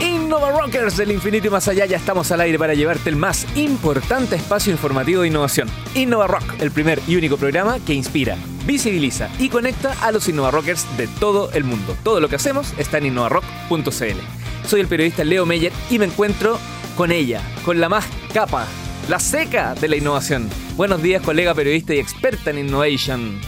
Innova Rockers del infinito y más allá ya estamos al aire para llevarte el más importante espacio informativo de innovación. Innova Rock, el primer y único programa que inspira, visibiliza y conecta a los Innova Rockers de todo el mundo. Todo lo que hacemos está en innovarock.cl. Soy el periodista Leo Meyer y me encuentro con ella, con la más capa, la seca de la innovación. Buenos días, colega periodista y experta en innovation,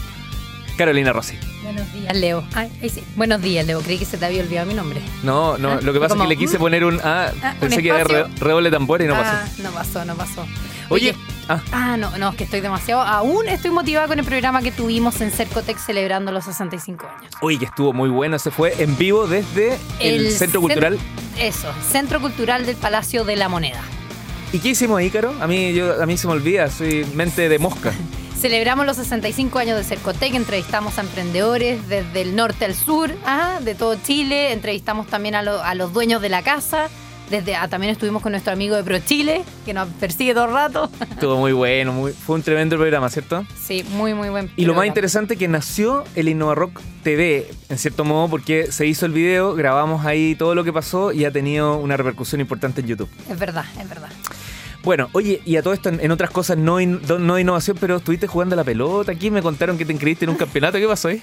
Carolina Rossi. Buenos días, Leo. Ay, sí. Buenos días, Leo. Creí que se te había olvidado mi nombre. No, no, Ah, lo que pasa es que le quise mm. poner un A, Ah, pensé un que era re- redoble de tambores y no pasó. Ah, no pasó, no pasó. Oye, ah, Ah, no, no, es que estoy demasiado. Aún estoy motivada con el programa que tuvimos en Cercotec celebrando los 65 años. oye, que estuvo muy bueno. Se fue en vivo desde el, Centro cen- Cultural. Eso, Centro Cultural del Palacio de la Moneda. ¿Y qué hicimos ahí, Caro? A mí, yo, a mí se me olvida, soy mente de mosca. Celebramos los 65 años de Cercotec, entrevistamos a emprendedores desde el norte al sur, ajá, de todo Chile, entrevistamos también a, lo- a los dueños de la casa, desde ah, también estuvimos con nuestro amigo de ProChile, que nos persigue todo el rato. Estuvo muy bueno, muy, fue un tremendo programa, ¿cierto? Sí, muy, muy buen. Y lo más programa. interesante que nació el Innova Rock TV, en cierto modo, porque se hizo el video, grabamos ahí todo lo que pasó y ha tenido una repercusión importante en YouTube. Es verdad, es verdad. Bueno, oye, y a todo esto, en, en otras cosas no, in- no innovación, pero estuviste jugando a la pelota aquí, me contaron que te inscribiste en un campeonato, ¿qué pasó ahí?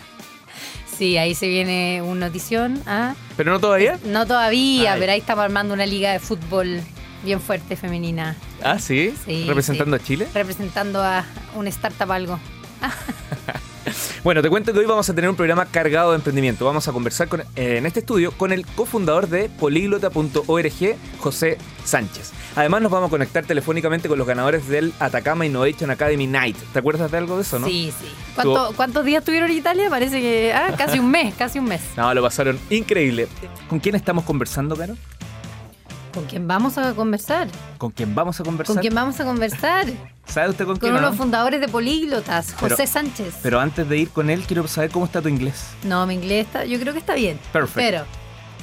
Sí, ahí se viene una notición. ¿ah? ¿Pero no todavía? No todavía, Ay. pero ahí estamos armando una liga de fútbol bien fuerte femenina, Ah, sí, Sí, representando sí. a Chile. representando a un startup algo. Bueno, te cuento que hoy vamos a tener un programa cargado de emprendimiento. Vamos a conversar con- eh, en este estudio con el cofundador de políglota.org, José Sánchez. Además, nos vamos a conectar telefónicamente con los ganadores del Atacama Innovation Academy Night. ¿Te acuerdas de algo de eso, no? Sí, sí. ¿Cuánto- ¿Cuántos días tuvieron en Italia? Parece que ah, casi un mes, casi un mes. No, lo pasaron increíble. ¿Con quién estamos conversando, Caro? ¿Con quién vamos a conversar? ¿Con quién vamos a conversar? ¿Con quién vamos a conversar? ¿Sabe usted con Con quién? uno de los fundadores de Políglotas, Pero- José Sánchez. Pero antes de ir con él, quiero saber cómo está tu inglés. no, mi inglés está, yo creo que está bien. Perfect. Pero,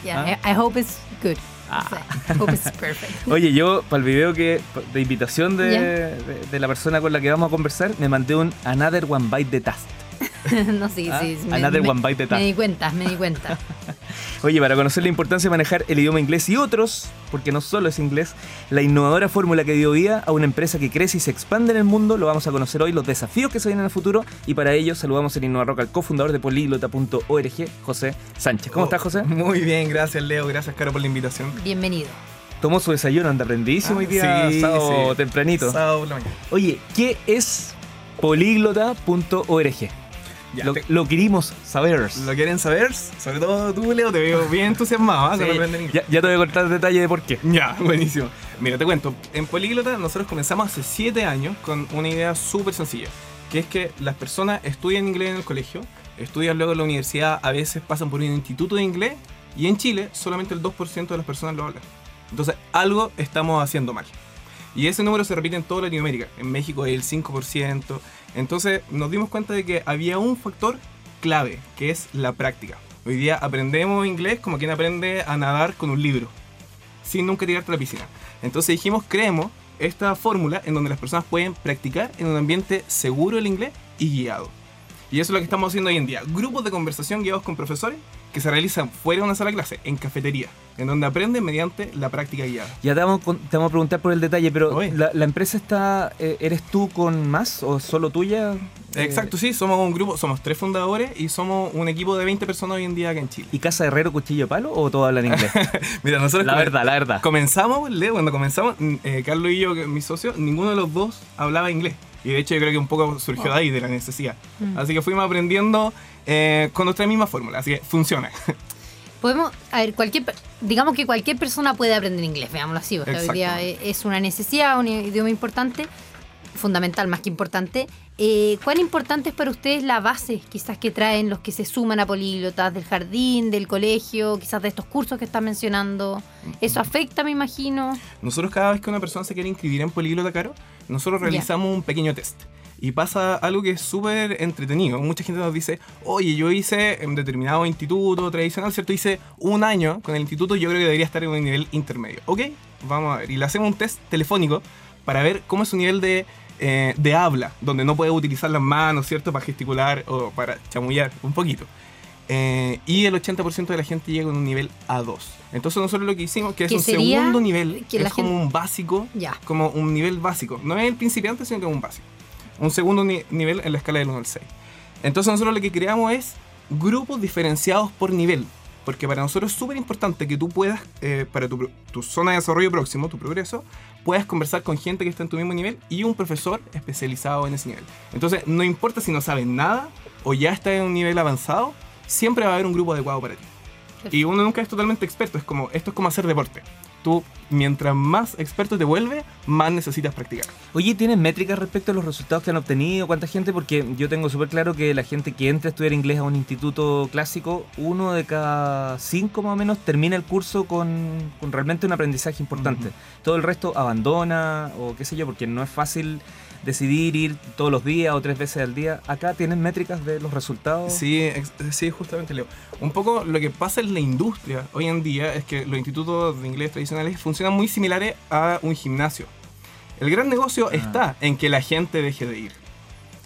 yeah, I, I hope it's good. Ah. I hope it's perfect. Oye, yo para el video que de invitación de, Ya. de- de la persona con la que vamos a conversar, me mandé un Another One Bite de Task. no, sí, Ah, sí. another one bite the me di cuenta, me di cuenta. Oye, para conocer la importancia de manejar el idioma inglés y otros, porque no solo es inglés, la innovadora fórmula que dio vida a una empresa que crece y se expande en el mundo, lo vamos a conocer hoy, los desafíos que se vienen en el futuro, y para ello saludamos en Innovarock al cofundador de políglota.org, José Sánchez. ¿Cómo Oh, estás, José? Muy bien, gracias Leo, gracias Caro por la invitación. Bienvenido. Tomó su desayuno, anda prendidísimo Ah, hoy día, sí, sábado sí. tempranito. Sábado. Oye, ¿qué es políglota.org? Ya, Lo, te- lo querimos saber. ¿Lo quieren saber? Sobre todo tú, Leo, te veo bien entusiasmado con Sí, ya, ya te voy a contar el detalle de por qué. Ya, buenísimo. Mira, te cuento. En Políglota nosotros comenzamos hace 7 años con una idea súper sencilla, que es que las personas estudian inglés en el colegio, estudian luego en la universidad, a veces pasan por un instituto de inglés, y en Chile solamente el 2% de las personas lo hablan. Entonces, algo estamos haciendo mal. Y ese número se repite en toda Latinoamérica. En México es el 5%. Entonces nos dimos cuenta de que había un factor clave, que es la práctica. Hoy día aprendemos inglés como quien aprende a nadar con un libro, sin nunca tirarte a la piscina. Entonces dijimos, creemos esta fórmula en donde las personas pueden practicar en un ambiente seguro el inglés y guiado. Y eso es lo que estamos haciendo hoy en día. Grupos de conversación guiados con profesores que se realizan fuera de una sala de clase, en cafetería, en donde aprenden mediante la práctica guiada. Ya te vamos, te vamos a preguntar por el detalle, pero la, la empresa está, eh, ¿eres tú con más o solo tuya? Eh, Exacto, sí, somos un grupo, somos tres fundadores y somos un equipo de 20 personas hoy en día acá en Chile. ¿Y Casa Herrero Cuchillo de Palo o todos hablan inglés? Mira, nosotros la verdad, la verdad. comenzamos, Leo, cuando comenzamos, mm, eh, Carlos y yo, que es mi socio, ninguno de los dos hablaba inglés. Y de hecho yo creo que un poco surgió de ahí, de la necesidad. Mm. Así que fuimos aprendiendo eh, con nuestra misma fórmula, así que funciona. Podemos, a ver, cualquier, digamos que cualquier persona puede aprender inglés, veámoslo así, porque hoy día es una necesidad, un idioma importante, fundamental más que importante. Eh, ¿Cuán importante es para ustedes la base quizás que traen los que se suman a políglotas del jardín, del colegio, quizás de estos cursos que están mencionando? ¿Eso afecta, me imagino? Nosotros cada vez que una persona se quiere inscribir en Políglota Caro, nosotros realizamos un pequeño test. Y pasa algo que es súper entretenido. Mucha gente nos dice, oye, yo hice en determinado instituto tradicional, ¿cierto? Hice un año con el instituto yo creo que debería estar en un nivel intermedio. Ok, vamos a ver. Y le hacemos un test telefónico para ver cómo es su nivel de, eh, de habla, donde no puede utilizar las manos, ¿cierto? Para gesticular o para chamullar un poquito. eh, y el 80% de la gente llega con un nivel A2. Entonces nosotros lo que hicimos, que es un segundo nivel, que es como un básico, Ya. como un nivel básico. No es el principiante, sino que es un básico. Un segundo ni- nivel en la escala del 1 al 6. Entonces nosotros lo que creamos es grupos diferenciados por nivel. Porque para nosotros es súper importante que tú puedas, eh, para tu, zona de desarrollo próximo, tu progreso, puedas conversar con gente que está en tu mismo nivel y un profesor especializado en ese nivel. Entonces, no importa si no sabes nada o ya estás en un nivel avanzado, siempre va a haber un grupo adecuado para ti. Y uno nunca es totalmente experto, es como, esto es como hacer deporte. Tú, mientras más experto te vuelves, más necesitas practicar. Oye, ¿tienen métricas respecto a los resultados que han obtenido? ¿Cuánta gente? Porque yo tengo súper claro que la gente que entra a estudiar inglés a un instituto clásico, uno de cada cinco más o menos termina el curso con, con realmente un aprendizaje importante. Todo el resto abandona o qué sé yo, porque no es fácil decidir ir todos los días o tres veces al día. Acá tienen métricas de los resultados. Sí, sí, justamente Leo. Un poco lo que pasa en la industria hoy en día es que los institutos de inglés tradicionales funcionan muy similares a un gimnasio. El gran negocio Ah. está en que la gente deje de ir.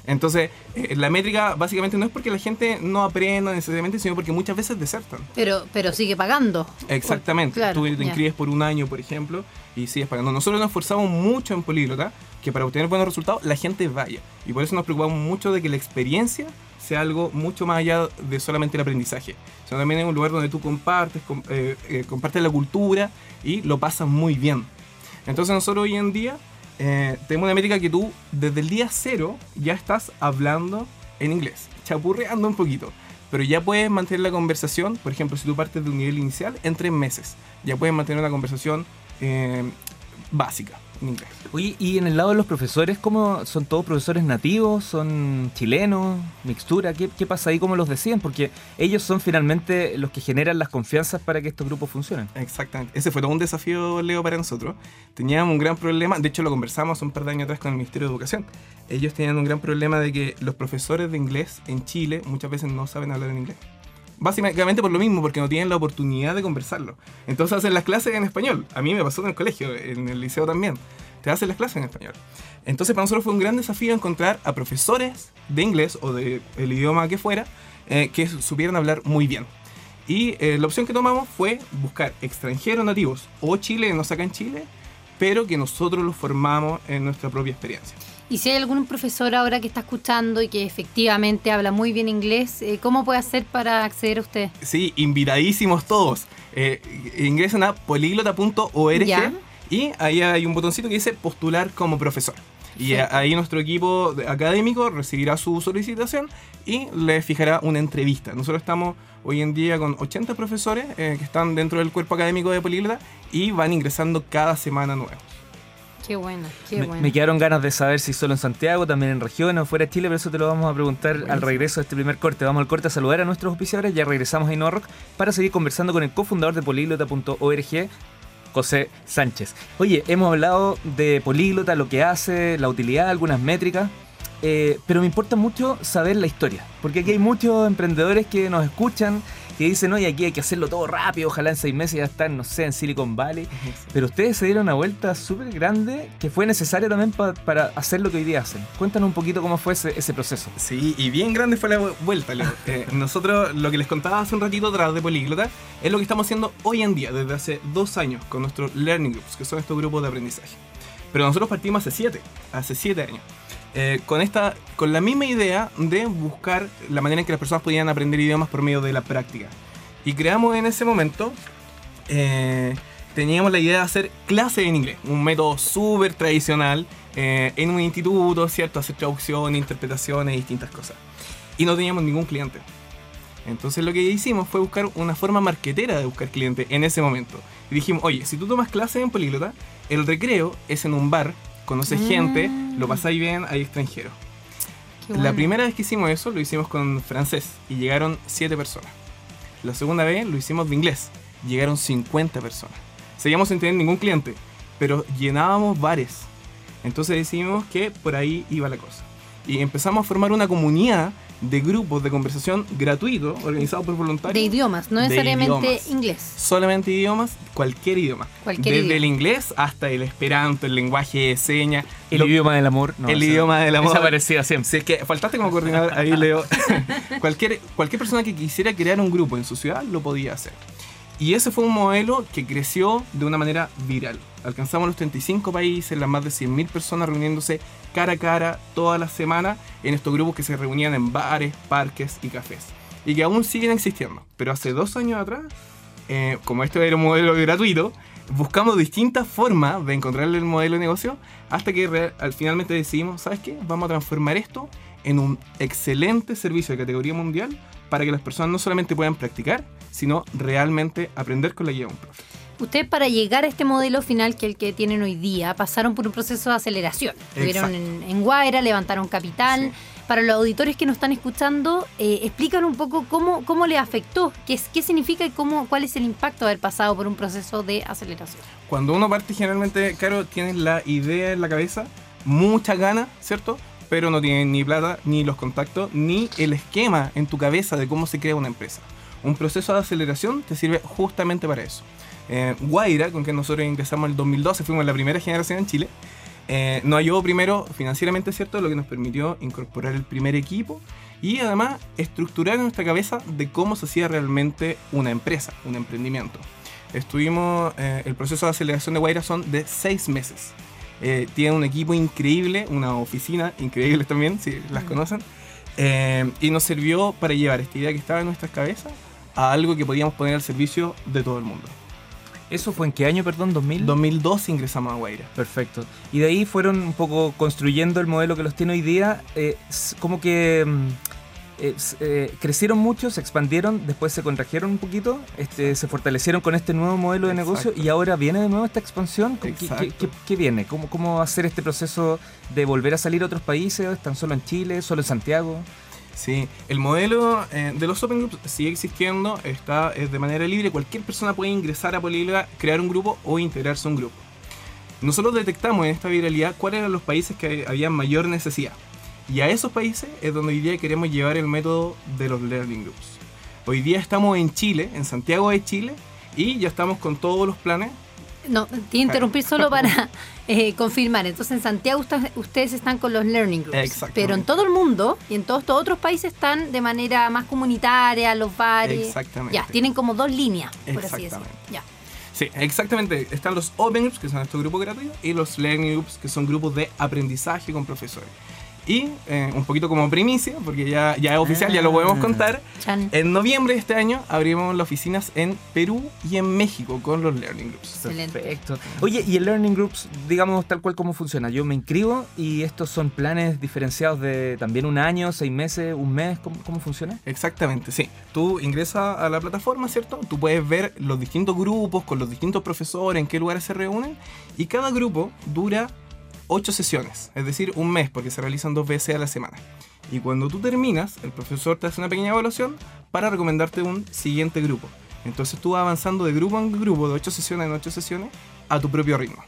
Entonces, eh, la métrica básicamente no es porque la gente no aprenda necesariamente, sino porque muchas veces desertan. Pero, pero sigue pagando. Exactamente. Claro, Tú te inscribes por un año, por ejemplo, y sigues pagando. Nosotros nos esforzamos mucho en Políglota que para obtener buenos resultados la gente vaya. Y por eso nos preocupamos mucho de que la experiencia sea algo mucho más allá de solamente el aprendizaje. Sino también es un lugar donde tú compartes, com- eh, eh, compartes la cultura y lo pasas muy bien. Entonces nosotros hoy en día eh, tenemos una métrica que tú desde el día cero ya estás hablando en inglés, chapurreando un poquito. Pero ya puedes mantener la conversación, por ejemplo, si tú partes de un nivel inicial, en tres meses. Ya puedes mantener una conversación eh, básica inglés. Oye, y en el lado de los profesores, ¿cómo son todos profesores nativos? ¿Son chilenos? ¿Mixtura? ¿Qué, qué pasa ahí? ¿Cómo los decían? Porque ellos son finalmente los que generan las confianzas para que estos grupos funcionen. Exactamente. Ese fue todo un desafío, Leo, para nosotros. Teníamos un gran problema, de hecho lo conversamos un par de años atrás con el Ministerio de Educación. Ellos tenían un gran problema de que los profesores de inglés en Chile muchas veces no saben hablar en inglés. Básicamente por lo mismo, porque no tienen la oportunidad de conversarlo. Entonces hacen las clases en español. A mí me pasó en el colegio, en el liceo también. Te hacen las clases en español. Entonces para nosotros fue un gran desafío encontrar a profesores de inglés o del idioma que fuera eh, que supieran hablar muy bien. Y eh, la opción que tomamos fue buscar extranjeros nativos o chilenos acá en Chile, pero que nosotros los formamos en nuestra propia experiencia. Y si hay algún profesor ahora que está escuchando y que efectivamente habla muy bien inglés, eh, ¿cómo puede hacer para acceder a usted? Sí, invitadísimos todos. Eh, ingresen a poliglota.org y ahí hay un botoncito que dice postular como profesor. Y ahí nuestro equipo académico recibirá su solicitación y le fijará una entrevista. Nosotros estamos hoy en día con 80 profesores eh, que están dentro del cuerpo académico de Políglota y van ingresando cada semana nuevos. Qué bueno, qué Me, bueno. me quedaron ganas de saber si solo en Santiago, también en regiones o fuera de Chile, pero eso te lo vamos a preguntar al regreso de este primer corte. Vamos al corte a saludar a nuestros auspiciadores, ya regresamos a Innova Rock para seguir conversando con el cofundador de políglota.org, José Sánchez. Oye, hemos hablado de Políglota, lo que hace, la utilidad, algunas métricas, eh, pero me importa mucho saber la historia, porque aquí hay muchos emprendedores que nos escuchan, que dicen, oye, aquí hay que hacerlo todo rápido, ojalá en seis meses ya están, no sé, en Silicon Valley. Pero ustedes se dieron una vuelta súper grande que fue necesaria también pa- para hacer lo que hoy día hacen. Cuéntanos un poquito cómo fue ese, ese proceso. Sí, y bien grande fue la vu- vuelta, Leo. Eh, nosotros, lo que les contaba hace un ratito atrás de Políglota, es lo que estamos haciendo hoy en día, desde hace dos años, con nuestros Learning Groups, que son estos grupos de aprendizaje. Pero nosotros partimos hace siete, hace siete años. Eh, con, esta, con la misma idea de buscar la manera en que las personas podían aprender idiomas por medio de la práctica. Y creamos en ese momento, eh, teníamos la idea de hacer clases en inglés, un método súper tradicional eh, en un instituto, ¿cierto? Hacer traducciones, interpretaciones, distintas cosas. Y no teníamos ningún cliente. Entonces lo que hicimos fue buscar una forma marquetera de buscar clientes en ese momento. Y dijimos, oye, si tú tomas clases en Políglota, el recreo es en un bar, conoces Ah. gente, lo pasáis bien, hay extranjeros. La primera vez que hicimos eso lo hicimos con francés y llegaron 7 personas. La segunda vez lo hicimos de inglés, llegaron 50 personas. Seguíamos sin tener ningún cliente, pero llenábamos bares. Entonces decidimos que por ahí iba la cosa. Y empezamos a formar una comunidad de grupos de conversación gratuitos organizados por voluntarios. De idiomas, no De necesariamente idiomas. inglés. Solamente idiomas, cualquier idioma. Cualquier Desde idioma. el inglés hasta el esperanto, el lenguaje de señas. El lo- idioma del amor. no, el idioma del amor. Esa parecía siempre. Si es que faltaste como coordinador, ahí Leo. cualquier, cualquier persona que quisiera crear un grupo en su ciudad lo podía hacer. Y ese fue un modelo que creció de una manera viral. Alcanzamos los 35 países, las más de 100.000 personas reuniéndose cara a cara todas las semanas en estos grupos que se reunían en bares, parques y cafés. Y que aún siguen existiendo. Pero hace dos años atrás, eh, como esto era un modelo gratuito, buscamos distintas formas de encontrarle el modelo de negocio hasta que finalmente decidimos, ¿sabes qué? Vamos a transformar esto en un excelente servicio de categoría mundial para que las personas no solamente puedan practicar, sino realmente aprender con la guía de un profe. Ustedes para llegar a este modelo final que el que tienen hoy día pasaron por un proceso de aceleración. Estuvieron en, en Guaira, levantaron capital. Sí. Para los auditores que nos están escuchando, eh, explican un poco cómo, cómo les afectó, qué, es- qué significa y cómo, cuál es el impacto de haber pasado por un proceso de aceleración. Cuando uno parte generalmente, claro, tienes la idea en la cabeza, muchas ganas, ¿cierto? Pero no tienes ni plata, ni los contactos, ni el esquema en tu cabeza de cómo se crea una empresa. Un proceso de aceleración te sirve justamente para eso. Eh, Guaira, con que nosotros ingresamos en el 2012, fuimos la primera generación en Chile, eh, nos ayudó primero financieramente, ¿cierto? Lo que nos permitió incorporar el primer equipo y además estructurar en nuestra cabeza de cómo se hacía realmente una empresa, un emprendimiento. Estuvimos, eh, el proceso de aceleración de Guaira son de seis meses. Eh, tiene un equipo increíble, una oficina increíble también, si las conocen. Eh, y nos sirvió para llevar esta idea que estaba en nuestras cabezas a algo que podíamos poner al servicio de todo el mundo. ¿Eso fue en qué año, perdón? ¿2000? 2012 ingresamos a Guaira. Perfecto. Y de ahí fueron un poco construyendo el modelo que los tiene hoy día. eh, como que mm, eh, eh, crecieron mucho, se expandieron, después se contrajeron un poquito, este, se fortalecieron con este nuevo modelo de negocio y ahora viene de nuevo esta expansión. ¿Qué, qué- Exacto. qué- qué viene? ¿Cómo, ¿Cómo va a ser este proceso de volver a salir a otros países? ¿Están solo en Chile, solo en Santiago? Sí, el modelo eh, de los Open Groups sigue existiendo, está es de manera libre. Cualquier persona puede ingresar a Políglota, crear un grupo o integrarse a un grupo. Nosotros detectamos en esta viralidad cuáles eran los países que había mayor necesidad. Y a esos países es donde hoy día queremos llevar el método de los Learning Groups. Hoy día estamos en Chile, en Santiago de Chile, y ya estamos con todos los planes. No, te interrumpir solo para eh, confirmar. Entonces, en Santiago ustedes están con los Learning Groups. Pero en todo el mundo y en todos estos otros países están de manera más comunitaria, los bares. Exactamente. Ya, tienen como dos líneas, por así decirlo. Exactamente. Ya. Sí, exactamente. Están los Open Groups, que son estos grupos gratuitos, y los Learning Groups, que son grupos de aprendizaje con profesores. Y eh, un poquito como primicia, porque ya, ya es oficial, ya lo podemos Ah. contar. Chan. En noviembre de este año abrimos las oficinas en Perú y en México con los Learning Groups. Excelente. Perfecto. Oye, y el Learning Groups, digamos tal cual cómo funciona. Yo me inscribo y estos son planes diferenciados de también un año, seis meses, un mes. ¿Cómo, cómo funciona? Exactamente, sí. Tú ingresas a la plataforma, ¿cierto? Tú puedes ver los distintos grupos con los distintos profesores, en qué lugares se reúnen. Y cada grupo dura ocho sesiones, es decir, un mes, porque se realizan dos veces a la semana. Y cuando tú terminas, el profesor te hace una pequeña evaluación para recomendarte un siguiente grupo. Entonces tú vas avanzando de grupo en grupo, de ocho sesiones en ocho sesiones, a tu propio ritmo.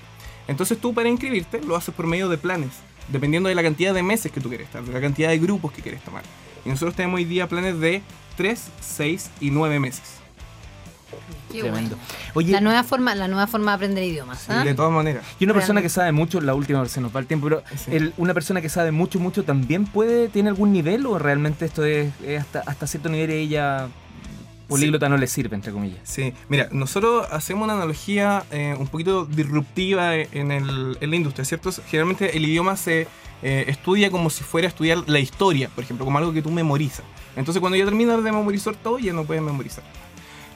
Entonces tú para inscribirte lo haces por medio de planes, dependiendo de la cantidad de meses que tú quieres estar, de la cantidad de grupos que quieres tomar. Y nosotros tenemos hoy día planes de 3, 6 y 9 meses. Qué Tremendo. bueno. Oye, La nueva forma, la nueva forma de aprender idiomas. ¿ah? De todas maneras. y una persona Realmente. que sabe mucho, la última vez se nos va el tiempo, pero Sí. el- una persona que sabe mucho, mucho, también puede, tiene algún nivel o realmente esto es, es hasta, hasta cierto nivel y ella políglota no le sirve, entre comillas. Sí, mira, nosotros hacemos una analogía eh, un poquito disruptiva en, el- en la industria, ¿cierto? Generalmente el idioma se eh, estudia como si fuera a estudiar la historia, por ejemplo, como algo que tú memorizas. Entonces cuando ya terminas de memorizar todo, ya no puedes memorizar.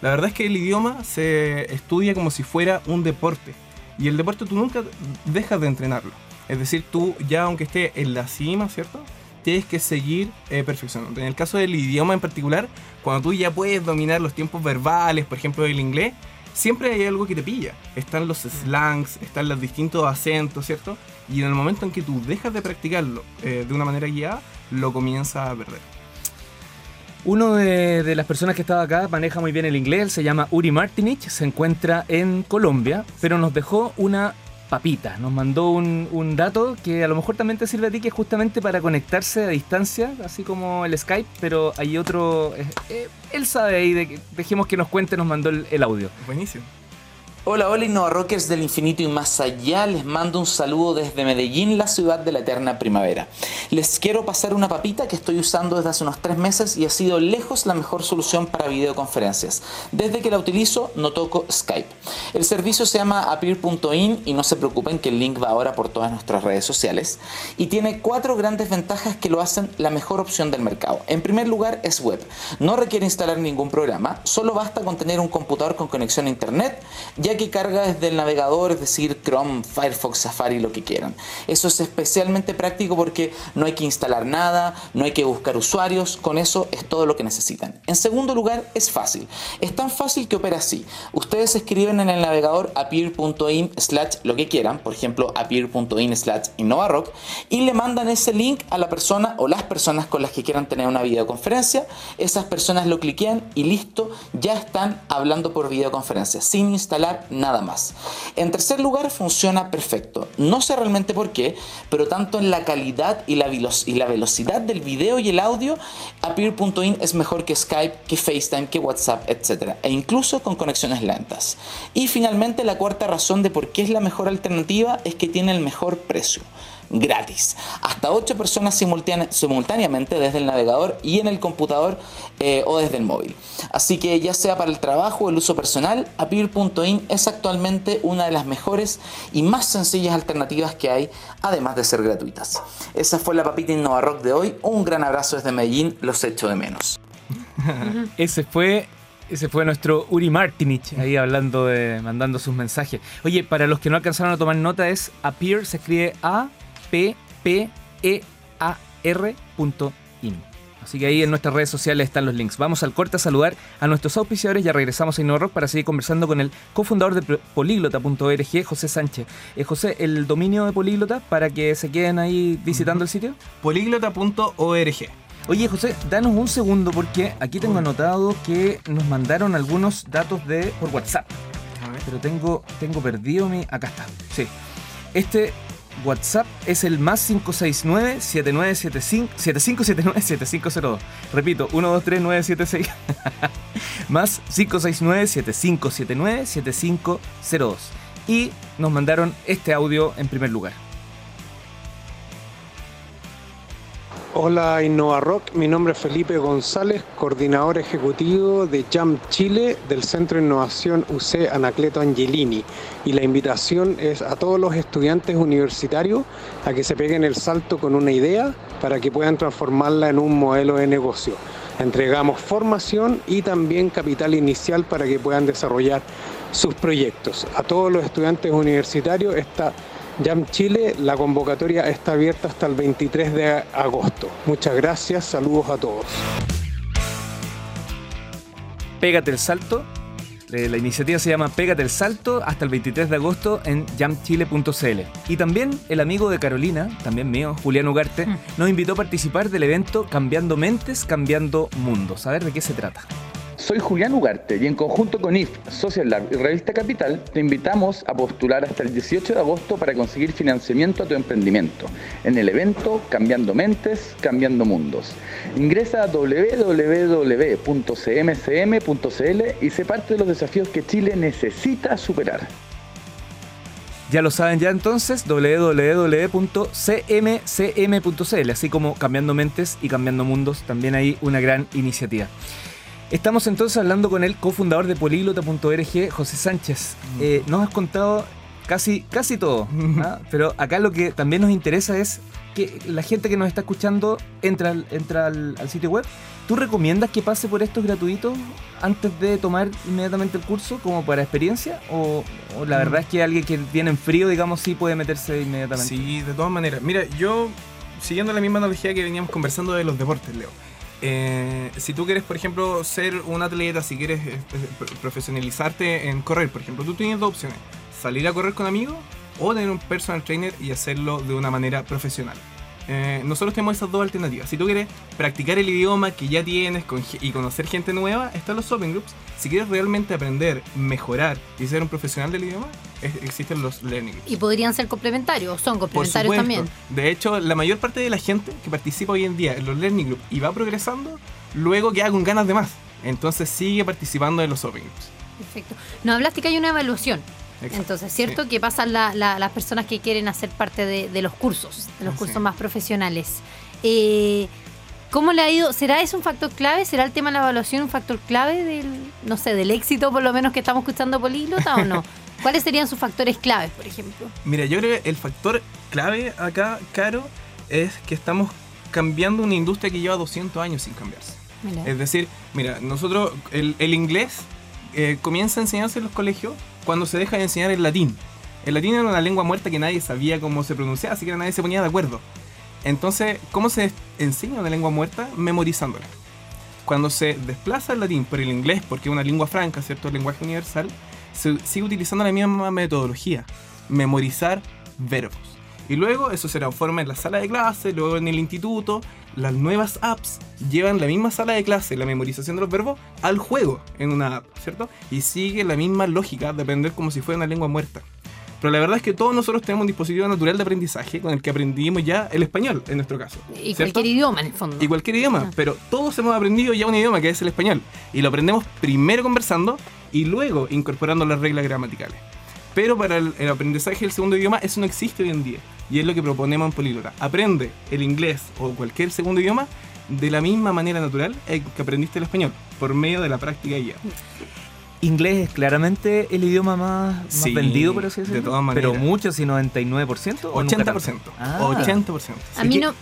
La verdad es que el idioma se estudia como si fuera un deporte. Y el deporte tú nunca dejas de entrenarlo. Es decir, tú ya aunque esté en la cima, ¿cierto? Tienes que seguir eh, perfeccionando. En el caso del idioma en particular, cuando tú ya puedes dominar los tiempos verbales, por ejemplo el inglés, siempre hay algo que te pilla. Están los slangs, están los distintos acentos, ¿cierto? Y en el momento en que tú dejas de practicarlo eh, de una manera guiada, lo comienzas a perder. Uno de, las personas que estaba acá maneja muy bien el inglés, se llama Uri Martinich, se encuentra en Colombia, pero nos dejó una papita. Nos mandó un, dato que a lo mejor también te sirve a ti, que es justamente para conectarse a distancia, así como el Skype, pero hay otro... eh, eh, él sabe ahí, de, dejemos que nos cuente, nos mandó el, el audio. Buenísimo. Hola, hola Innova Rockers del infinito y más allá. Les mando un saludo desde Medellín, la ciudad de la eterna primavera. Les quiero pasar una papita que estoy usando desde hace unos tres meses y ha sido lejos la mejor solución para videoconferencias. Desde que la utilizo no toco Skype. El servicio se llama appear.in y no se preocupen que el link va ahora por todas nuestras redes sociales. Y tiene cuatro grandes ventajas que lo hacen la mejor opción del mercado. En primer lugar es web. No requiere instalar ningún programa, solo basta con tener un computador con conexión a internet, ya que carga desde el navegador, es decir, Chrome, Firefox, Safari, lo que quieran. Eso es especialmente práctico porque no hay que instalar nada, no hay que buscar usuarios, con eso es todo lo que necesitan. En segundo lugar, es fácil. Es tan fácil que opera así. Ustedes escriben en el navegador appear.in slash lo que quieran, por ejemplo, appear.in slash innovarock, y le mandan ese link a la persona o las personas con las que quieran tener una videoconferencia. Esas personas lo cliquean y listo, ya están hablando por videoconferencia, sin instalar nada más. En tercer lugar, funciona perfecto. No sé realmente por qué, pero tanto en la calidad y la, velocidad del video y el audio, Appear.in es mejor que Skype, que FaceTime, que WhatsApp, etc. E incluso con conexiones lentas. Y finalmente, la cuarta razón de por qué es la mejor alternativa es que tiene el mejor precio gratis. Hasta 8 personas simultánea- simultáneamente desde el navegador y en el computador eh, o desde el móvil. Así que ya sea para el trabajo o el uso personal, Appear.in es actualmente una de las mejores y más sencillas alternativas que hay, además de ser gratuitas. Esa fue la papita Innova Rock de hoy. Un gran abrazo desde Medellín, los echo de menos. Ese fue. Ese fue nuestro Uri Martinich ahí hablando de. mandando sus mensajes. Oye, para los que no alcanzaron a tomar nota, es Appear, se escribe A P P E A R punto in. Así que ahí en nuestras redes sociales están los links. Vamos al corte a saludar a nuestros auspiciadores. Ya regresamos a InnoRock para seguir conversando con el cofundador de políglota.org, José Sánchez. Eh, José, el dominio de Políglota para que se queden ahí visitando el sitio. Políglota.org. Oye, José, danos un segundo porque aquí tengo anotado que nos mandaron algunos datos de por WhatsApp. A ver. Pero tengo, tengo perdido mi. Acá está. Sí. Este WhatsApp es el más 569-7975-7579-7502. Repito, 123976. más 569-7579-7502. Y nos mandaron este audio en primer lugar. Hola Innova Rock, mi nombre es Felipe González, coordinador ejecutivo de Jam Chile del Centro de Innovación UC Anacleto Angelini. Y la invitación es a todos los estudiantes universitarios a que se peguen el salto con una idea para que puedan transformarla en un modelo de negocio. Entregamos formación y también capital inicial para que puedan desarrollar sus proyectos. A todos los estudiantes universitarios está Jam Chile, la convocatoria está abierta hasta el 23 de agosto. Muchas gracias, saludos a todos. Pégate el salto. Eh, La iniciativa se llama Pégate el salto hasta el 23 de agosto en jamchile.cl. Y también el amigo de Carolina, también mío, Julián Ugarte, nos invitó a participar del evento Cambiando Mentes, Cambiando Mundos. A ver de qué se trata. Soy Julián Ugarte y en conjunto con IF, Social Lab y Revista Capital te invitamos a postular hasta el 18 de agosto para conseguir financiamiento a tu emprendimiento en el evento Cambiando Mentes, Cambiando Mundos. Ingresa a www.cmcm.cl y sé parte de los desafíos que Chile necesita superar. Ya lo saben ya entonces, www.cmcm.cl, así como Cambiando Mentes y Cambiando Mundos, también hay una gran iniciativa. Estamos entonces hablando con el cofundador de políglota.org, José Sánchez. Eh, nos has contado casi, casi todo, ¿ah? pero acá lo que también nos interesa es que la gente que nos está escuchando entra, al- entra al, al sitio web. ¿Tú recomiendas que pase por estos gratuitos antes de tomar inmediatamente el curso como para experiencia? ¿O, o la verdad es que alguien que viene en frío, digamos, sí puede meterse inmediatamente? Sí, de todas maneras. Mira, yo, siguiendo la misma analogía que veníamos conversando de los deportes, Leo. Eh, si tú quieres, por ejemplo, ser un atleta, si quieres eh, eh, profesionalizarte en correr, por ejemplo, tú tienes dos opciones. Salir a correr con amigos o tener un personal trainer y hacerlo de una manera profesional. Eh, nosotros tenemos esas dos alternativas. Si tú quieres practicar el idioma que ya tienes con y conocer gente nueva, están los Open Groups. Si quieres realmente aprender, mejorar y ser un profesional del idioma, es- existen los Learning Groups. Y podrían ser complementarios, son complementarios también. De hecho, la mayor parte de la gente que participa hoy en día en los Learning Groups y va progresando, luego queda con ganas de más. Entonces sigue participando en los Open Groups. Perfecto. No hablaste que hay una evaluación. Exacto. Entonces, ¿cierto? Que pasan la- la- las personas que quieren hacer parte de, de los cursos, de los cursos es. más profesionales. Eh, ¿Cómo le ha ido? ¿Será eso un factor clave? ¿Será el tema de la evaluación un factor clave del, no sé, del éxito por lo menos que estamos escuchando políglota o no? ¿Cuáles serían sus factores claves, por ejemplo? Mira, yo creo que el factor clave acá, Caro, es que estamos cambiando una industria que lleva 200 años sin cambiarse. Mira. Es decir, mira, nosotros, el, el inglés eh, comienza a enseñarse en los colegios cuando se deja de enseñar el latín. El latín era una lengua muerta que nadie sabía cómo se pronunciaba, así que nadie se ponía de acuerdo. Entonces, ¿cómo se enseña una lengua muerta? Memorizándola. Cuando se desplaza el latín por el inglés, porque es una lengua franca, ¿cierto? El lenguaje universal, se sigue utilizando la misma metodología, memorizar verbos. Y luego eso se transforma en la sala de clase, luego en el instituto. Las nuevas apps llevan la misma sala de clase, la memorización de los verbos, al juego en una app, ¿cierto? Y sigue la misma lógica de aprender como si fuera una lengua muerta. Pero la verdad es que todos nosotros tenemos un dispositivo natural de aprendizaje con el que aprendimos ya el español, en nuestro caso. Y ¿cierto? cualquier idioma, en el fondo. Y cualquier idioma, Ah. pero todos hemos aprendido ya un idioma que es el español. Y lo aprendemos primero conversando y luego incorporando las reglas gramaticales. Pero para el, el aprendizaje del segundo idioma eso no existe hoy en día. Y es lo que proponemos en Políglota. Aprende el inglés o cualquier segundo idioma de la misma manera natural en que aprendiste el español, por medio de la práctica guiada. Inglés es claramente el idioma más, más Sí, vendido, por así de todas maneras. Pero mucho, si 99%. o nunca 80%. tanto? Ah. 80%. A mí que- no,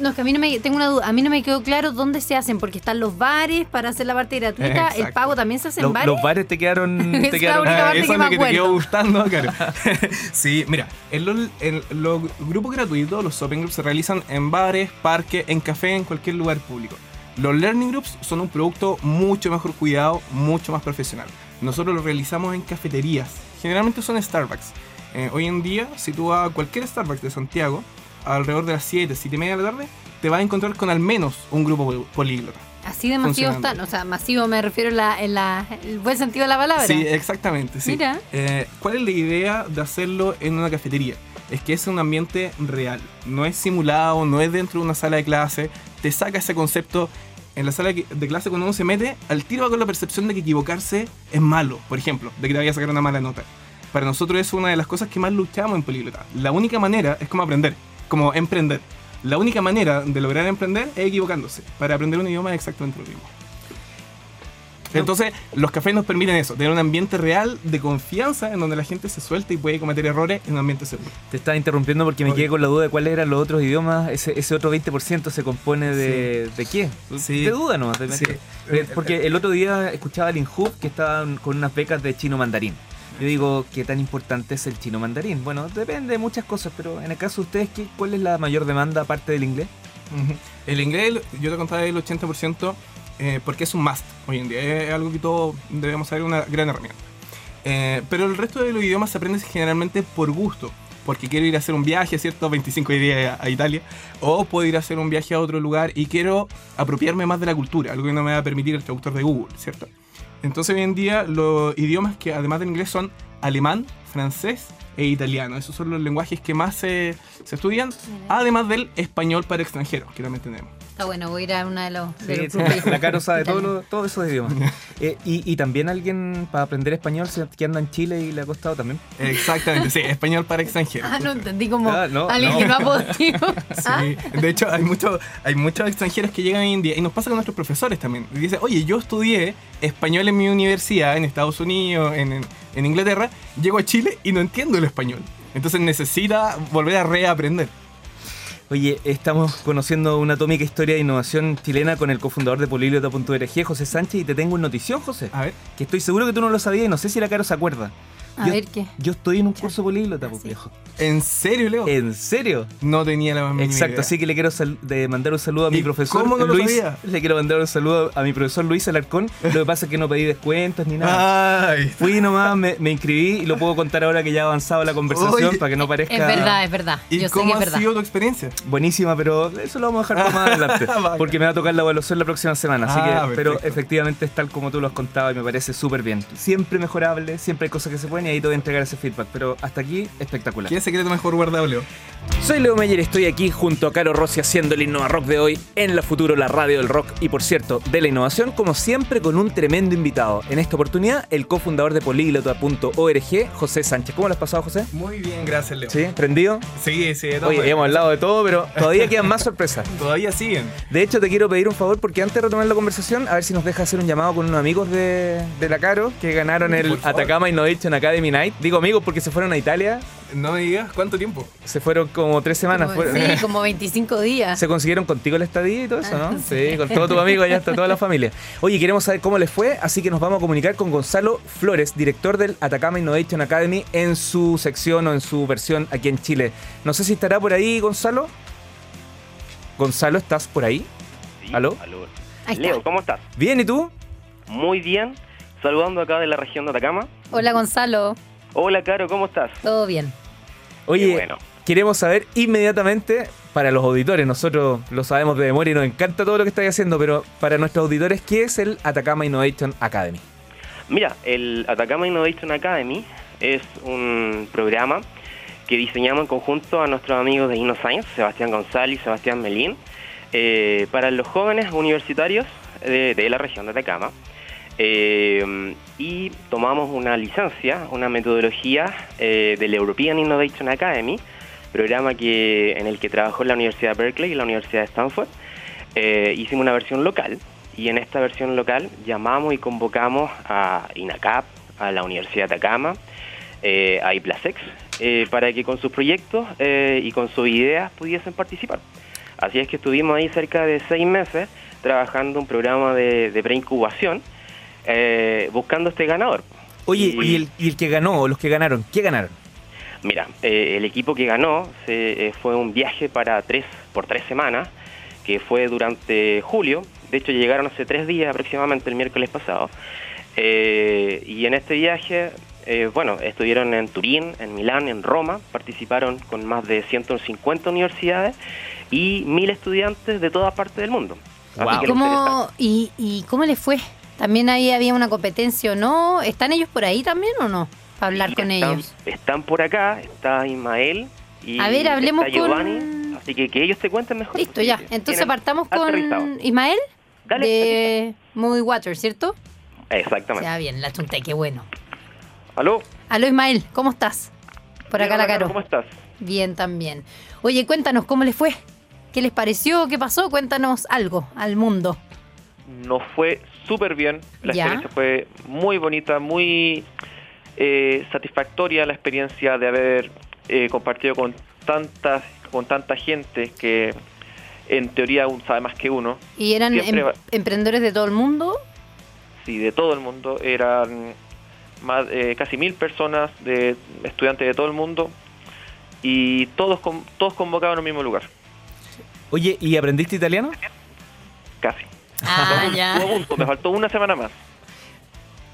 no, es que a mí no me, tengo una duda, a mí no me quedó claro dónde se hacen, porque están los bares para hacer la parte gratuita, el pago también se hace Lo- en bares. Los bares te quedaron. Es la te quedaron única Ah, parte eso que es me lo que te quedó gustando, claro. sí, mira, en los, en los grupos gratuitos, los Open Groups se realizan en bares, parques, en café, en cualquier lugar público. Los Learning Groups son un producto mucho mejor cuidado, mucho más profesional. Nosotros los realizamos en cafeterías. Generalmente son Starbucks. Eh, hoy en día, si tú vas a cualquier Starbucks de Santiago, alrededor de las 7, 7 y media de la tarde, te vas a encontrar con al menos un grupo pol- políglota. Así de funcionando. están, o sea, masivo me refiero en, la, en la- el buen sentido de la palabra. Sí, exactamente, sí. Mira. Eh, ¿Cuál es la idea de hacerlo en una cafetería? Es que es un ambiente real, no es simulado, no es dentro de una sala de clase, te saca ese concepto en la sala de clase cuando uno se mete, al tiro va con la percepción de que equivocarse es malo, por ejemplo, de que te vaya a sacar una mala nota. Para nosotros es una de las cosas que más luchamos en Políglota. La única manera es como aprender, como emprender. La única manera de lograr emprender es equivocándose. Para aprender un idioma es exactamente lo mismo. Entonces, los cafés nos permiten eso, tener un ambiente real de confianza en donde la gente se suelta y puede cometer errores en un ambiente seguro. Te estaba interrumpiendo porque me Obvio. quedé con la duda de cuáles eran los otros idiomas. Ese, ese otro 20% se compone de, de qué? Sí. De duda no. Sí. Porque el otro día escuchaba al INHUB que estaban con unas becas de chino mandarín. Yo digo, ¿qué tan importante es el chino mandarín? Bueno, depende de muchas cosas, pero en el caso de ustedes, ¿qué, ¿cuál es la mayor demanda aparte del inglés? El inglés, yo te contaba el 80% eh, porque es un must hoy en día. Es algo que todos debemos saber, una gran herramienta. Eh, pero el resto de los idiomas se aprenden generalmente por gusto. Porque quiero ir a hacer un viaje, ¿cierto? 25 días a Italia. O puedo ir a hacer un viaje a otro lugar y quiero apropiarme más de la cultura. Algo que no me va a permitir el traductor de Google, ¿cierto? Entonces hoy en día los idiomas que además del inglés son alemán, francés e italiano. Esos son los lenguajes que más se, se estudian. Además del español para extranjeros, que también tenemos. Está bueno, voy a ir a una de los, de Sí, los sí, grupos la Caro sabe todos los- todos esos idiomas. Eh, y, y también alguien para aprender español que anda en Chile y le ha costado también. Exactamente, sí, español para extranjeros. Ah, no entendí como Ah, no, alguien no. que no ha podido. Ah, Sí, de hecho hay, mucho, hay muchos extranjeros que llegan en día y nos pasa con nuestros profesores también. Y Dice, oye, yo estudié español en mi universidad, en Estados Unidos, en, en- en Inglaterra, llego a Chile y no entiendo el español. Entonces necesita volver a reaprender. Oye, estamos conociendo una atómica historia de innovación chilena con el cofundador de Poliglota.org, José Sánchez, y te tengo una notición, José. A ver. Que estoy seguro que tú no lo sabías y no sé si la Caro se acuerda. A yo, ver qué. Yo estoy en un curso políglota, pues, viejo. ¿En serio, Leo? ¿En serio? No tenía la más mínima Exacto, idea. así que le quiero de mandar un saludo a mi ¿Y profesor cómo no lo Luis. sabía? Le quiero mandar un saludo a mi profesor Luis Alarcón. Lo que pasa es que no pedí descuentos ni nada. Ay, Fui nomás, me, me inscribí y lo puedo contar ahora que ya ha avanzado la conversación Oye, para que no parezca Es verdad, es verdad. ¿Y Yo sé cómo que es ha verdad. sido tu experiencia? buenísima, pero eso lo vamos a dejar para más adelante. Porque me va a tocar la evaluación la próxima semana. Así Ah, que, pero perfecto. efectivamente es tal como tú lo has contado y me parece súper bien. Siempre mejorable, siempre hay cosas que se pueden y ahí entregar ese feedback. Pero hasta aquí, espectacular. ¿Qué secreto mejor guardado, Leo? Soy Leo Meyer y estoy aquí junto a Caro Rossi haciendo el Innova Rock de hoy en la Futuro, la radio del rock y por cierto, de la innovación, como siempre con un tremendo invitado. En esta oportunidad, el cofundador de políglota.org, José Sánchez. ¿Cómo lo has pasado, José? Muy bien, gracias, Leo. ¿Sí? ¿Prendido? Sí, sí, de todas Oye, maneras. hemos hablado de todo, pero todavía quedan más sorpresas. Todavía siguen. De hecho, te quiero pedir un favor porque antes de retomar la conversación, a ver si nos deja hacer un llamado con unos amigos de, de la Caro que ganaron el. Atacama Innovation Academy Night. Digo amigos porque se fueron a Italia, No me digas cuánto tiempo. se fueron como tres semanas. Como- fueron- sí, como 25 días. Se consiguieron contigo el estadía y todo eso, ¿no? Ah, Sí, con todos tus amigos, allá está toda la familia. Oye, queremos saber cómo les fue, así que nos vamos a comunicar con Gonzalo Flores, director del Atacama Innovation Academy, en su sección o en su versión aquí en Chile. No sé si estará por ahí, Gonzalo. Gonzalo, ¿estás por ahí? Sí, ¿Aló? Ahí está. Leo, ¿cómo estás? Bien, ¿y tú? Muy bien. Saludando acá de la región de Atacama. Hola Gonzalo, Hola, Caro, ¿cómo estás? todo bien. Oye, bueno. queremos saber inmediatamente, para los auditores, nosotros lo sabemos de memoria y nos encanta todo lo que estáis haciendo, pero para nuestros auditores, ¿qué es el Atacama Innovation Academy? Mira, el Atacama Innovation Academy es un programa que diseñamos en conjunto a nuestros amigos de InnoScience, Sebastián González y Sebastián Melín, eh, para los jóvenes universitarios de, de la región de Atacama. Eh, y tomamos una licencia, una metodología eh, del European Innovation Academy, programa que, en el que trabajó la Universidad de Berkeley y la Universidad de Stanford. Eh, hicimos una versión local y en esta versión local llamamos y convocamos a INACAP, a la Universidad de Atacama, eh, a IPLASEX, para que con sus proyectos y con sus ideas pudiesen participar. Así es que estuvimos ahí cerca de seis meses trabajando un programa de, de preincubación, eh, buscando este ganador. Oye, Y- y el, y el que ganó, o los que ganaron, ¿qué ganaron? Mira, eh, el equipo que ganó se, eh, fue un viaje para tres, por tres semanas, que fue durante julio. De hecho, llegaron hace tres días aproximadamente, el miércoles pasado. Eh, y en este viaje, eh, bueno, estuvieron en Turín, en Milán, en Roma, participaron con más de 150 universidades y mil estudiantes de todas partes del mundo. Que interesante. ¿Cómo, y, ¿Y cómo les fue? ¿También ahí había una competencia o no? ¿Están ellos por ahí también o no? Para hablar con están, ellos. Están por acá, está Ismael y A ver, hablemos está con- Giovanni, así que que ellos te cuenten mejor. Listo, ya. Entonces partamos aterrizado. con Ismael Dale, de Movie Water, ¿cierto? Exactamente. Ya bien, la chunté, qué bueno. ¿Aló? Aló Ismael, ¿cómo estás? Por acá la Caro. ¿Cómo estás? Bien también. Oye, cuéntanos cómo les fue. ¿Qué les pareció? ¿Qué pasó? Cuéntanos algo al mundo. nos fue súper bien. La Ya. experiencia fue muy bonita, muy eh, satisfactoria la experiencia de haber eh, compartido con tantas, con tanta gente que en teoría uno sabe más que uno. ¿Y eran em- va- emprendedores de todo el mundo? Sí, de todo el mundo. Eran más, eh, casi mil personas, de estudiantes de todo el mundo y todos, con- todos convocados en el mismo lugar. Oye, ¿y aprendiste italiano? Casi. Ah, Estuvo ya. a punto, me faltó una semana más.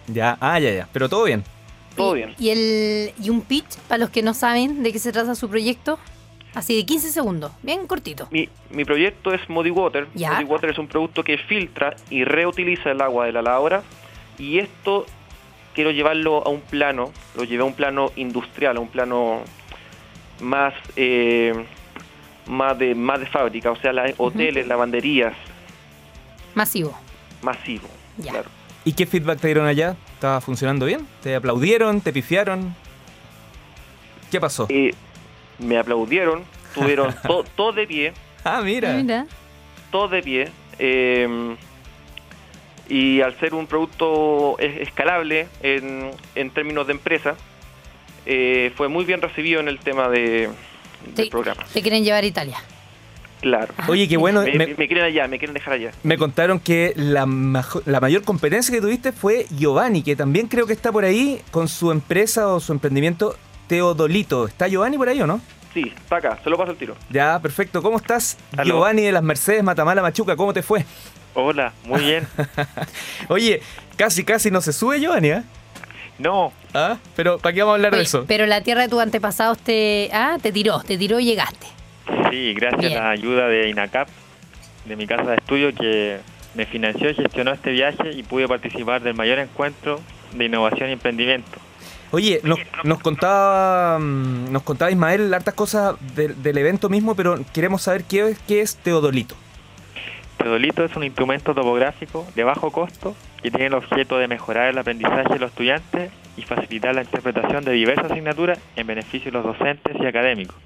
Ya, ah, ya, ya. Pero todo bien. Todo bien. ¿Y, el, ¿Y un pitch para los que no saben de qué se trata su proyecto? Así de 15 segundos, bien cortito. Mi, mi proyecto es Muddy Water. Ya. Muddy Water es un producto que filtra y reutiliza el agua de la lavadora. Y esto quiero llevarlo a un plano, lo llevé a un plano industrial, a un plano más, eh, más, de, más de fábrica, o sea, la- hoteles, lavanderías, Masivo. masivo. Ya. Claro. ¿Y qué feedback te dieron allá? ¿Estaba funcionando bien? ¿Te aplaudieron? ¿Te pifiaron? ¿Qué pasó? Eh, me aplaudieron, tuvieron to- todo de pie. Ah, mira. Mira. todo de pie. eh, y al ser un producto es- escalable en, en términos de empresa, eh, fue muy bien recibido en el tema de, del Te, programa. te quieren llevar a Italia. Claro. Oye, qué bueno. Me, me- me- me quieren allá, me quieren dejar allá. Me contaron que la, majo- la mayor competencia que tuviste fue Giovanni, que también creo que está por ahí con su empresa o su emprendimiento Teodolito. ¿Está Giovanni por ahí o no? Sí, está acá, se lo paso el tiro. Ya, perfecto. ¿Cómo estás? Giovanni de las Mercedes Matamala Machuca, ¿cómo te fue? Hola, muy bien. Oye, casi casi no se sube Giovanni, ¿eh? No, ¿Ah? Pero ¿para qué vamos a hablar de eso? Pero la tierra de tus antepasados te, ah, te tiró, te tiró y llegaste. Sí, gracias Bien. a la ayuda de INACAP, de mi casa de estudio, que me financió y gestionó este viaje y pude participar del mayor encuentro de innovación y emprendimiento. Oye, nos, nos contaba mm, nos contaba Ismael hartas cosas de- del evento mismo, pero queremos saber qué es, qué es Teodolito. Teodolito es un instrumento topográfico de bajo costo que tiene el objeto de mejorar el aprendizaje de los estudiantes y facilitar la interpretación de diversas asignaturas en beneficio de los docentes y académicos.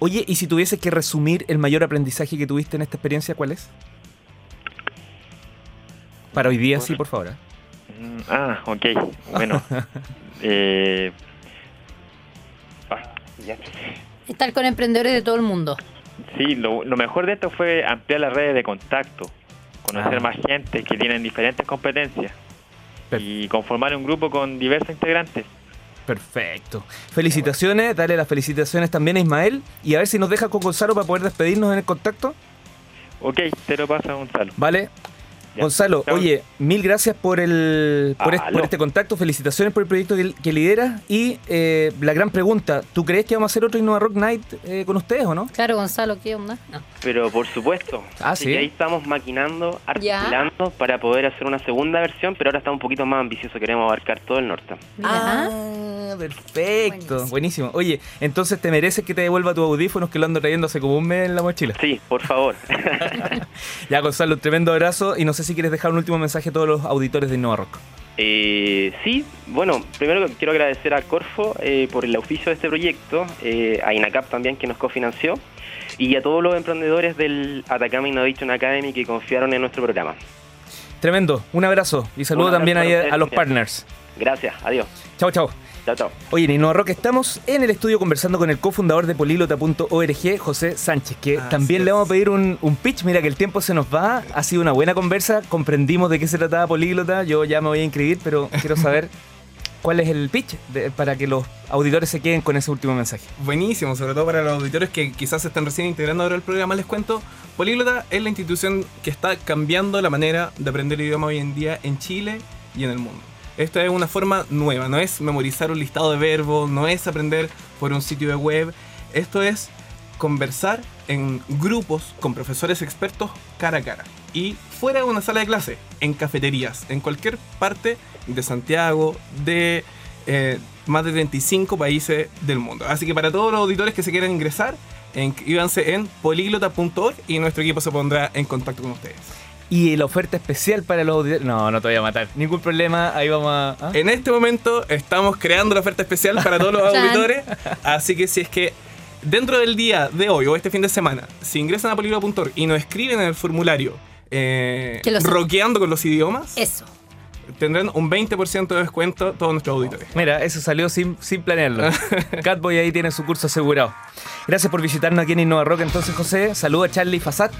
Oye, y si tuvieses que resumir el mayor aprendizaje que tuviste en esta experiencia, ¿cuál es? Para hoy día, sí, por favor. ¿eh? Mm, Ah, ok. Bueno. eh, ah, ya. Estar con emprendedores de todo el mundo. Sí, lo, lo mejor de esto fue ampliar las redes de contacto, conocer Ah. más gente que tienen diferentes competencias y conformar un grupo con diversos integrantes. Perfecto. Felicitaciones, dale las felicitaciones también a Ismael y a ver si nos deja con Gonzalo para poder despedirnos en el contacto. Ok, te lo paso Gonzalo. Vale. Ya. Gonzalo, Chao. oye, mil gracias por el por, es- Aló. por este contacto, felicitaciones por el proyecto que, que lideras y eh, la gran pregunta, ¿tú crees que vamos a hacer otro Innova Rock Night eh, con ustedes o no? Claro, Gonzalo, ¿qué onda? No. Pero por supuesto. Ah, Así ¿sí? que ahí estamos maquinando, Ya. articulando para poder hacer una segunda versión, pero ahora está un poquito más ambicioso. Queremos abarcar todo el norte. Mira, Ah, perfecto. Buenísimo. Buenísimo. Oye, entonces te mereces que te devuelva tus audífonos que lo ando trayendo hace como un mes en la mochila. Sí, por favor. Ya, Gonzalo, un tremendo abrazo y no sé si quieres dejar un último mensaje a todos los auditores de Innova Rock. Eh, sí, bueno, primero quiero agradecer a Corfo eh, por el auspicio de este proyecto, eh, a INACAP también que nos cofinanció y a todos los emprendedores del Atacama Innovation Academy que confiaron en nuestro programa. Tremendo. Un abrazo y saludo abrazo también a, a los partners. Gracias, adiós. Chao, chao. Chao, chao. Oye, en Innova Rock estamos en el estudio conversando con el cofundador de políglota.org, José Sánchez, que Así también le vamos a pedir un, un pitch. Mira que el tiempo se nos va, ha sido una buena conversa, comprendimos de qué se trataba Políglota, yo ya me voy a inscribir, pero quiero saber cuál es el pitch de- para que los auditores se queden con ese último mensaje. Buenísimo, sobre todo para los auditores que quizás se están recién integrando ahora al programa, les cuento, Políglota es la institución que está cambiando la manera de aprender idioma hoy en día en Chile y en el mundo. Esto es una forma nueva, no es memorizar un listado de verbos, no es aprender por un sitio de web, esto es conversar en grupos con profesores expertos cara a cara. Y fuera de una sala de clase, en cafeterías, en cualquier parte de Santiago, de eh, más de 35 países del mundo. Así que para todos los auditores que se quieran ingresar, inscríbanse en políglota.org y nuestro equipo se pondrá en contacto con ustedes. Y la oferta especial para los auditores... No, no te voy a matar. Ningún problema, ahí vamos a... ¿ah? En este momento estamos creando la oferta especial para todos los auditores, así que si es que dentro del día de hoy o este fin de semana, si ingresan a políglota.org y nos escriben en el formulario eh, rockeando con los idiomas, Eso. tendrán un 20% de descuento todos nuestros auditores. Mira, eso salió sin, sin planearlo. Catboy ahí tiene su curso asegurado. Gracias por visitarnos aquí en Innova Rock. Entonces, José, saludo a Charlie Fasat.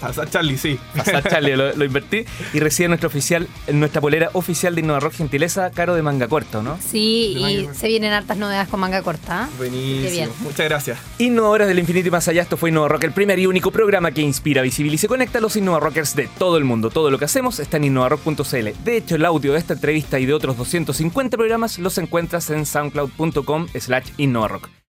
Pasa, Charlie, sí. Fasat Charlie, lo, lo invertí. Y recibe nuestra, oficial, nuestra polera oficial de Innova Rock, gentileza, caro de manga corta, ¿no? Sí, De y se vienen hartas novedades con manga corta. bien. Buenísimo. Muchas gracias. Innovadoras del infinito y más allá, esto fue Innova Rock, el primer y único programa que inspira, visibiliza y conecta a los Innova Rockers de todo el mundo. Todo lo que hacemos está en innovarock.cl. De hecho, el audio de esta entrevista y de otros 250 programas los encuentras en soundcloud.com slash innovarock.